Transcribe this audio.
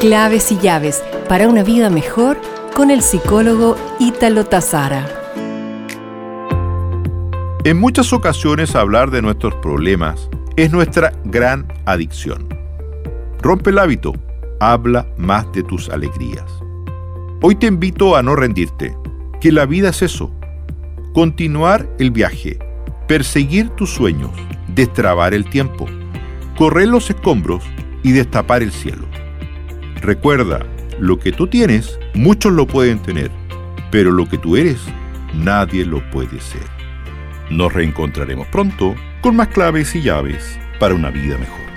Claves y llaves para una vida mejor con el psicólogo Ítalo Tazara. En muchas ocasiones hablar de nuestros problemas es nuestra gran adicción. Rompe el hábito, habla más de tus alegrías. Hoy te invito a no rendirte, que la vida es eso. Continuar el viaje, perseguir tus sueños, destrabar el tiempo, correr los escombros y destapar el cielo. Recuerda, lo que tú tienes, muchos lo pueden tener, pero lo que tú eres, nadie lo puede ser. Nos reencontraremos pronto con más claves y llaves para una vida mejor.